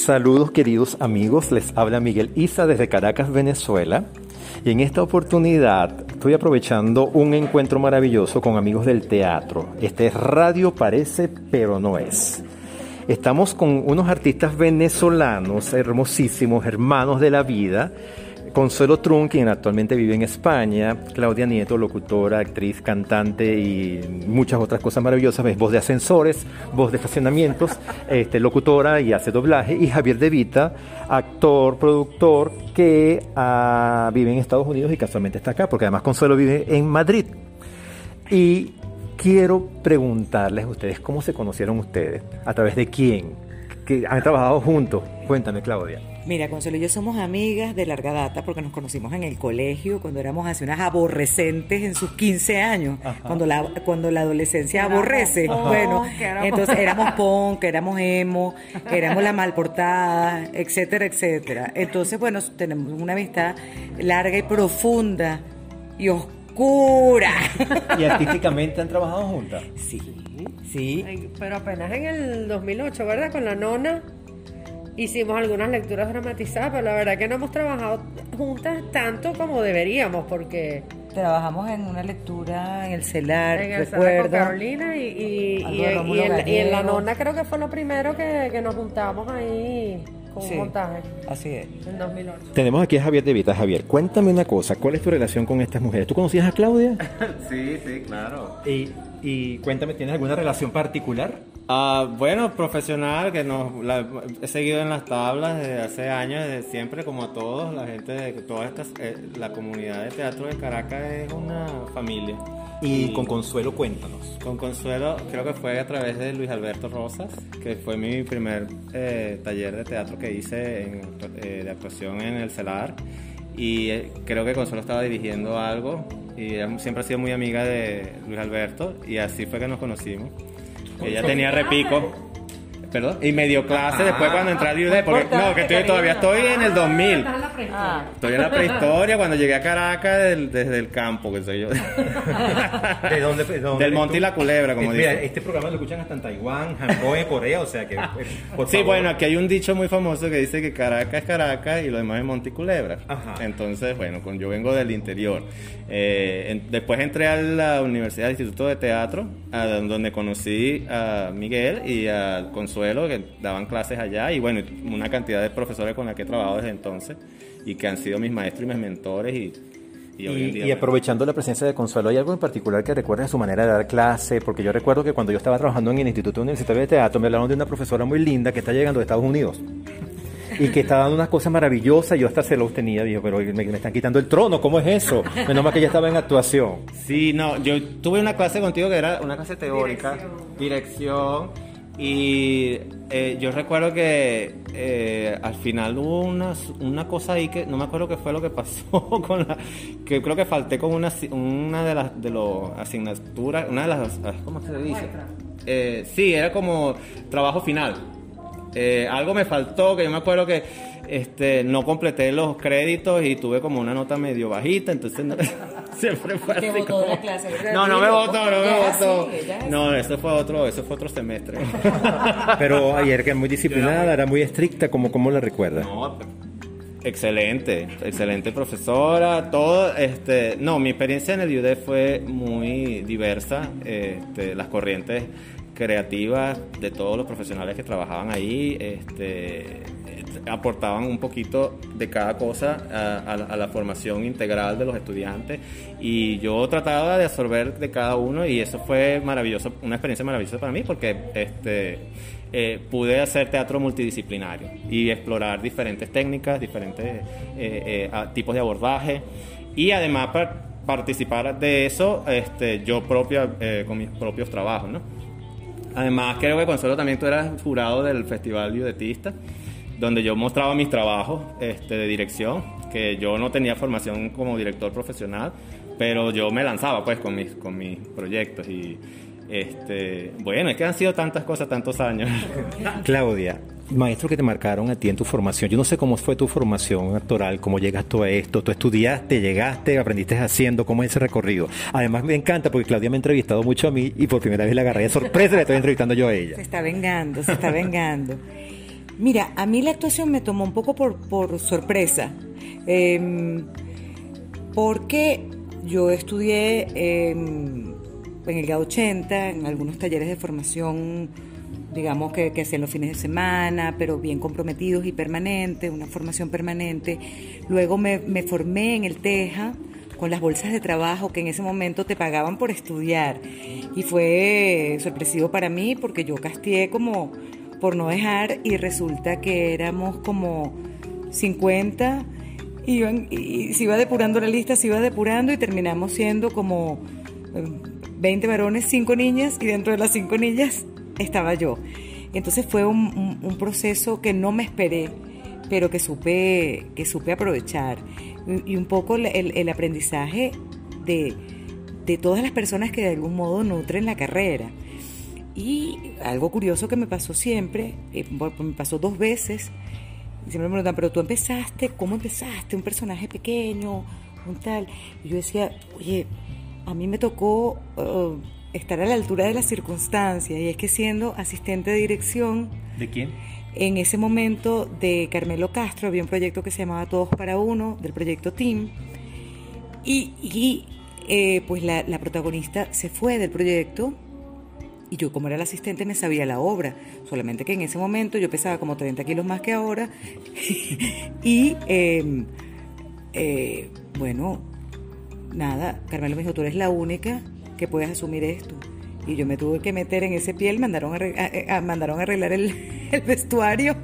Saludos queridos amigos, les habla Miguel Isa desde Caracas, Venezuela. Y en esta oportunidad estoy aprovechando un encuentro maravilloso con amigos del teatro. Este es Radio Parece, pero no es. Estamos con unos artistas venezolanos hermosísimos, hermanos de la vida, Consuelo Trun, quien actualmente vive en España, Claudia Nieto, locutora, actriz, cantante y muchas otras cosas maravillosas, es voz de ascensores, voz de estacionamientos, este, locutora y hace doblaje, y Javier De Vita, actor, productor, que ah, vive en Estados Unidos y casualmente está acá, porque además Consuelo vive en Madrid. Y quiero preguntarles a ustedes cómo se conocieron ustedes, a través de quién, que han trabajado juntos. Cuéntame, Claudia. Mira, Consuelo y yo somos amigas de larga data porque nos conocimos en el colegio cuando éramos así unas aborrecentes en sus 15 años, cuando la cuando la adolescencia aborrece. bueno, entonces éramos punk, éramos emo, éramos la malportada, etcétera, etcétera. Entonces, bueno, tenemos una amistad larga y profunda y oscura. ¿Y artísticamente han trabajado juntas? Sí, sí. pero apenas en el 2008, ¿verdad? Con la nona hicimos algunas lecturas dramatizadas, pero la verdad que no hemos trabajado juntas tanto como deberíamos, porque... Trabajamos en una lectura en el CELAR, en el CELAR con Carolina y, en, la nona creo que fue lo primero que, nos juntamos ahí con un montaje. Así es. En 2008. Tenemos aquí a Javier de Vita. Javier, cuéntame una cosa, ¿cuál es tu relación con estas mujeres? ¿Tú conocías a Claudia? sí, sí, claro. Y, y cuéntame, ¿tienes alguna relación particular? Ah, bueno, profesional, que nos he seguido en las tablas desde hace años, desde siempre, como a todos, la gente de toda esta, eh, la comunidad de teatro de Caracas es una familia. Y, con Consuelo, cuéntanos. Con Consuelo, creo que fue a través de Luis Alberto Rosas, que fue mi primer eh, taller de teatro que hice eh, de actuación en el CELAR. Y creo que Consuelo estaba dirigiendo algo y siempre ha sido muy amiga de Luis Alberto y así fue que nos conocimos. Ella tenía repico. ¿Perdón? Y medio clase después cuando entré al IUD, porque no, que estoy, todavía estoy en el 2000. Ah. Estoy en la prehistoria cuando llegué a Caracas desde el campo, que soy yo. ¿De dónde? Del Monte y la Culebra, como dice. este programa lo escuchan hasta en Taiwán, Hanoi, Corea, o sea que... sí, bueno, aquí hay un dicho muy famoso que dice que Caracas es Caracas y lo demás es Monte y Culebra. Entonces, bueno, yo vengo del interior. Eh, después entré a la Universidad del Instituto de Teatro, donde conocí a Miguel y a Consuelo que daban clases allá, y bueno, una cantidad de profesores con la que he trabajado desde entonces y que han sido mis maestros y mis mentores y y, aprovechando la presencia de Consuelo, ¿hay algo en particular que recuerdes de su manera de dar clase? Porque yo recuerdo que cuando yo estaba trabajando en el Instituto Universitario de Teatro, me hablaron de una profesora muy linda que está llegando de Estados Unidos. Y que está dando unas cosas maravillosas, yo hasta se los tenía, dijo, pero me, me, están quitando el trono, ¿cómo es eso? Menos mal que ella estaba en actuación. Sí, no, yo tuve una clase contigo que era una clase teórica, dirección y eh, yo recuerdo que eh, al final hubo una, una cosa ahí que no me acuerdo qué fue lo que pasó con la que creo que falté con una una de las de los asignaturas una de las ah, cómo se dice eh, sí era como trabajo final. Eh, algo me faltó que yo me acuerdo que este, no completé los créditos y tuve como una nota medio bajita, entonces siempre fue así. Como... la clase, No, no me votó, no me votó. No, eso fue otro, eso fue otro semestre. Pero ayer que era muy disciplinada, era muy estricta, ¿cómo, cómo la recuerda? No, excelente, excelente profesora, todo, este, no, mi experiencia en el IUD fue muy diversa, este, las corrientes creativas de todos los profesionales que trabajaban ahí, este, aportaban un poquito de cada cosa a, la formación integral de los estudiantes y yo trataba de absorber de cada uno y eso fue maravilloso, una experiencia maravillosa para mí porque este, eh, pude hacer teatro multidisciplinario y explorar diferentes técnicas, diferentes eh, eh, tipos de abordaje y además participar de eso este, yo propia con mis propios trabajos, ¿no? Además, creo que Consuelo también tú eras jurado del Festival Biodetista donde yo mostraba mis trabajos este, de dirección, que yo no tenía formación como director profesional, pero yo me lanzaba pues con mis, con mis proyectos y este, bueno, es que han sido tantas cosas, tantos años. Claudia, maestro que te marcaron a ti en tu formación, yo no sé cómo fue tu formación actoral, cómo llegaste a esto, tú estudiaste, llegaste, aprendiste haciendo, cómo es ese recorrido. Además me encanta porque Claudia me ha entrevistado mucho a mí y por primera vez la agarré de sorpresa le estoy entrevistando yo a ella. Se está vengando, se está vengando. Mira, a mí la actuación me tomó un poco por, por sorpresa, em, porque yo estudié em, en el GA80, en algunos talleres de formación, digamos que, que hacían los fines de semana, pero bien comprometidos y permanentes, una formación permanente. Luego me, me formé en el TEJA con las bolsas de trabajo que en ese momento te pagaban por estudiar. Y fue sorpresivo para mí porque yo castié como por no dejar y resulta que éramos como 50 iban, y se iba depurando la lista, se iba depurando y terminamos siendo como 20 eh, varones, 5 niñas y dentro de las 5 niñas estaba yo. Entonces fue un, proceso que no me esperé, pero que supe, que supe aprovechar. Y, un poco el, el aprendizaje de, de todas las personas que de algún modo nutren la carrera. Y algo curioso que me pasó siempre, eh, me pasó dos veces, y siempre me preguntan, pero tú empezaste, ¿cómo empezaste? Un personaje pequeño, un tal. Y yo decía, oye, a mí me tocó uh, estar a la altura de las circunstancias, y es que siendo asistente de dirección... ¿De quién? En ese momento de Carmelo Castro había un proyecto que se llamaba Todos para Uno, del proyecto Team, y, y eh, pues la, la protagonista se fue del proyecto y yo como era el asistente me sabía la obra, solamente que en ese momento yo pesaba como 30 kilos más que ahora y em, eh, bueno, nada, Carmelo me dijo, tú eres la única que puedes asumir esto. Y yo me tuve que meter en ese piel, mandaron mandaron a arreglar el, el, vestuario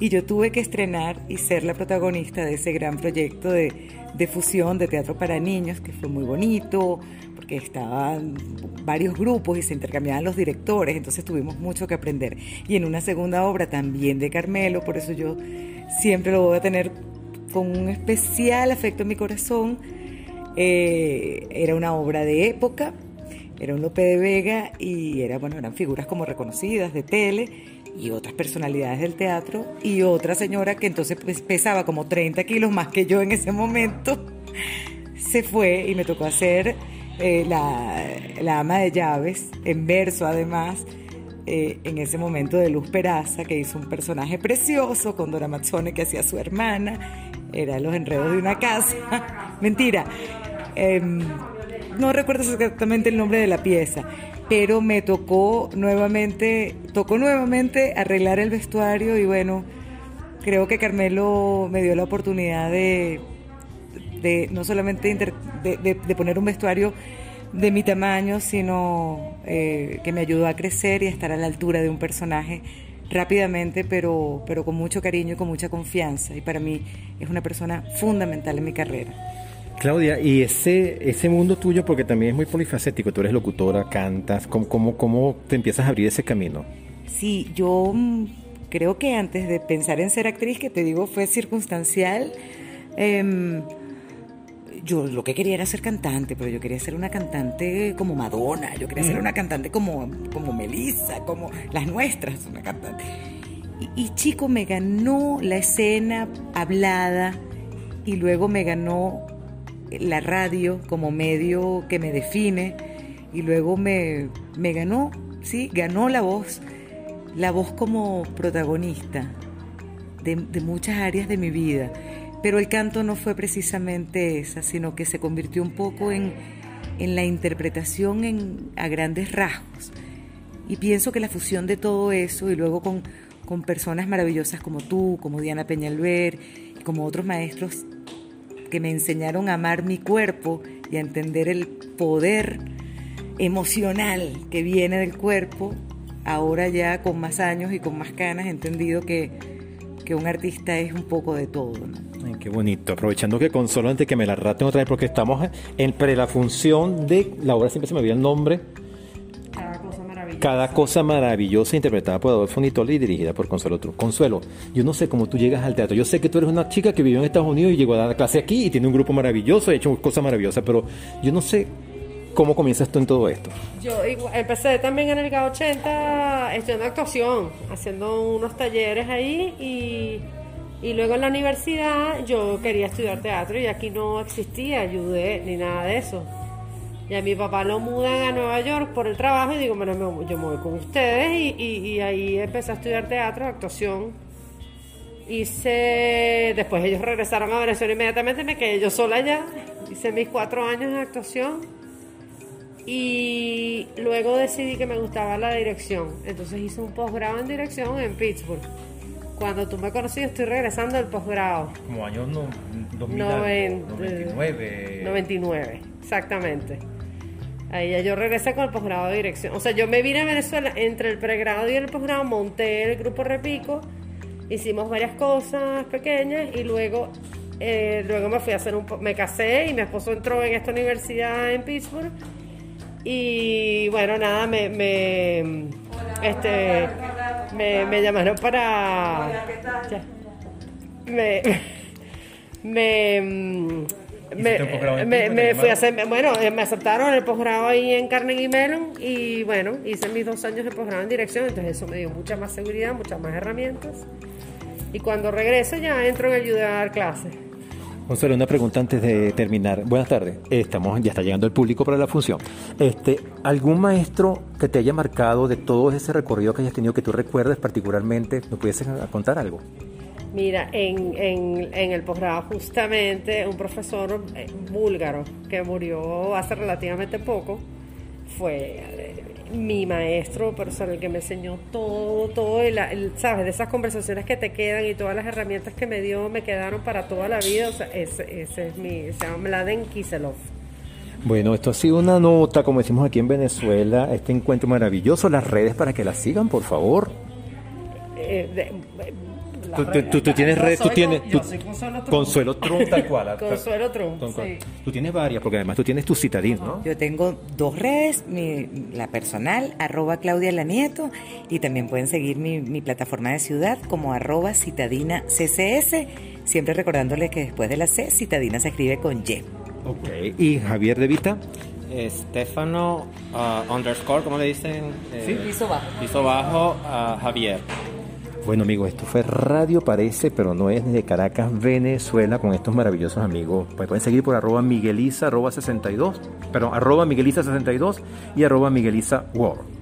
y yo tuve que estrenar y ser la protagonista de ese gran proyecto de, de fusión de teatro para niños, que fue muy bonito, porque estaban varios grupos y se intercambiaban los directores, entonces tuvimos mucho que aprender. Y en una segunda obra también de Carmelo, por eso yo siempre lo voy a tener con un especial afecto en mi corazón. Eh, era una obra de época, era un Lope de Vega y era, bueno, eran figuras como reconocidas de tele y otras personalidades del teatro y otra señora que entonces pues, pesaba como 30 kilos más que yo en ese momento, se fue y me tocó hacer eh, la, ama de llaves, en verso además, eh, en ese momento de Luz Peraza, que hizo un personaje precioso con Dora Mazzone que hacía su hermana, era Los Enredos de una Casa, mentira, em, no recuerdo exactamente el nombre de la pieza, pero me tocó nuevamente, tocó nuevamente arreglar el vestuario y bueno, creo que Carmelo me dio la oportunidad de, de no solamente de, poner un vestuario de mi tamaño, sino eh, que me ayudó a crecer y a estar a la altura de un personaje rápidamente, pero, pero con mucho cariño y con mucha confianza. Y para mí es una persona fundamental en mi carrera. Claudia, y ese, ese mundo tuyo, porque también es muy polifacético, tú eres locutora, cantas, ¿cómo, cómo, cómo te empiezas a abrir ese camino? Sí, yo mm, creo que antes de pensar en ser actriz, que te digo fue circunstancial, em, yo lo que quería era ser cantante, pero yo quería ser una cantante como Madonna, yo quería ser una cantante como, como Melissa, como las nuestras, una cantante. Y, y chico, me ganó la escena hablada y luego me ganó la radio como medio que me define y luego me, me ganó, sí, ganó la voz, la voz como protagonista de, muchas áreas de mi vida. Pero el canto no fue precisamente esa, sino que se convirtió un poco en, en la interpretación en, a grandes rasgos. Y pienso que la fusión de todo eso y luego con, con personas maravillosas como tú, como Diana Peñalver, como otros maestros que me enseñaron a amar mi cuerpo y a entender el poder emocional que viene del cuerpo, ahora ya con más años y con más canas he entendido que, que un artista es un poco de todo. Ay, qué bonito. Aprovechando que Consuelo, antes que me la raten otra vez, porque estamos en pre la función de la obra, siempre se me olvida el nombre. Cada cosa maravillosa. Interpretada por Adolfo Nitoli y dirigida por Consuelo Trujillo. Consuelo, yo no sé cómo tú llegas al teatro. Yo sé que tú eres una chica que vivió en Estados Unidos y llegó a dar clase aquí y tiene un grupo maravilloso, ha hecho cosas maravillosas, pero yo no sé ¿Cómo comienzas tú en todo esto? Yo empecé también en el K80 estudiando actuación, haciendo unos talleres ahí y, y, luego en la universidad yo quería estudiar teatro y aquí no existía ayudé ni nada de eso. Y a mi papá lo mudan a Nueva York por el trabajo y digo, bueno, yo me voy con ustedes y, y, y ahí empecé a estudiar teatro, actuación Hice, después ellos regresaron a Venezuela inmediatamente, me quedé yo sola allá. Hice mis cuatro años de actuación y luego decidí que me gustaba la dirección. Entonces hice un posgrado en dirección en Pittsburgh. Cuando tú me conociste, estoy regresando del posgrado. Como años no, 99. 99, exactamente. Ahí ya yo regresé con el posgrado de dirección. O sea, yo me vine a Venezuela entre el pregrado y el posgrado, monté el grupo Repico, hicimos varias cosas pequeñas y luego, eh, luego me fui a hacer un... Me casé y mi esposo entró en esta universidad en Pittsburgh y bueno, nada, me, me este me, me, llamaron para me me, me, me, fui a hacer, bueno, eh, me aceptaron el posgrado ahí en Carnegie Mellon y bueno, hice mis dos años de posgrado en dirección, entonces eso me dio mucha más seguridad, muchas más herramientas. Y cuando regrese ya entro en ayuda a dar clases. Consuelo, una pregunta antes de terminar. Buenas tardes. Estamos, ya está llegando el público para la función. Este, ¿Algún maestro que te haya marcado de todo ese recorrido que hayas tenido que tú recuerdes particularmente? ¿Me pudiesen contar algo? Mira, en, en, en el posgrado justamente un profesor eh, búlgaro que murió hace relativamente poco fue mi maestro personal que me enseñó todo, todo, y ¿sabes? De esas conversaciones que te quedan y todas las herramientas que me dio me quedaron para toda la vida. O sea, ese, es mi, se llama Mladen Kiselov. Bueno, esto ha sido una nota, como decimos aquí en Venezuela, este encuentro maravilloso. Las redes para que las sigan, por favor. Eh, Tú, tienes redes, tú tienes. Consuelo Trump. tal cual. Consuelo Trump. Tú tienes varias, porque además tú tienes tu citadín, ¿no? Yo tengo dos redes, mi, la personal, arroba Claudia Lanieto, y también pueden seguir mi, mi plataforma de ciudad como arroba citadina CCS, siempre recordándoles que después de la C, citadina se escribe con Y. Ok. ¿Y Javier De Vita? Estefano uh, underscore, ¿cómo le dicen? sí, piso bajo. Piso bajo, uh, Javier. Bueno amigos, esto fue Radio Parece, pero no es de Caracas, Venezuela, con estos maravillosos amigos. Pues pueden seguir por arroba migueliza, arroba 62, perdón, arroba migueliza 62 y arroba migueliza world.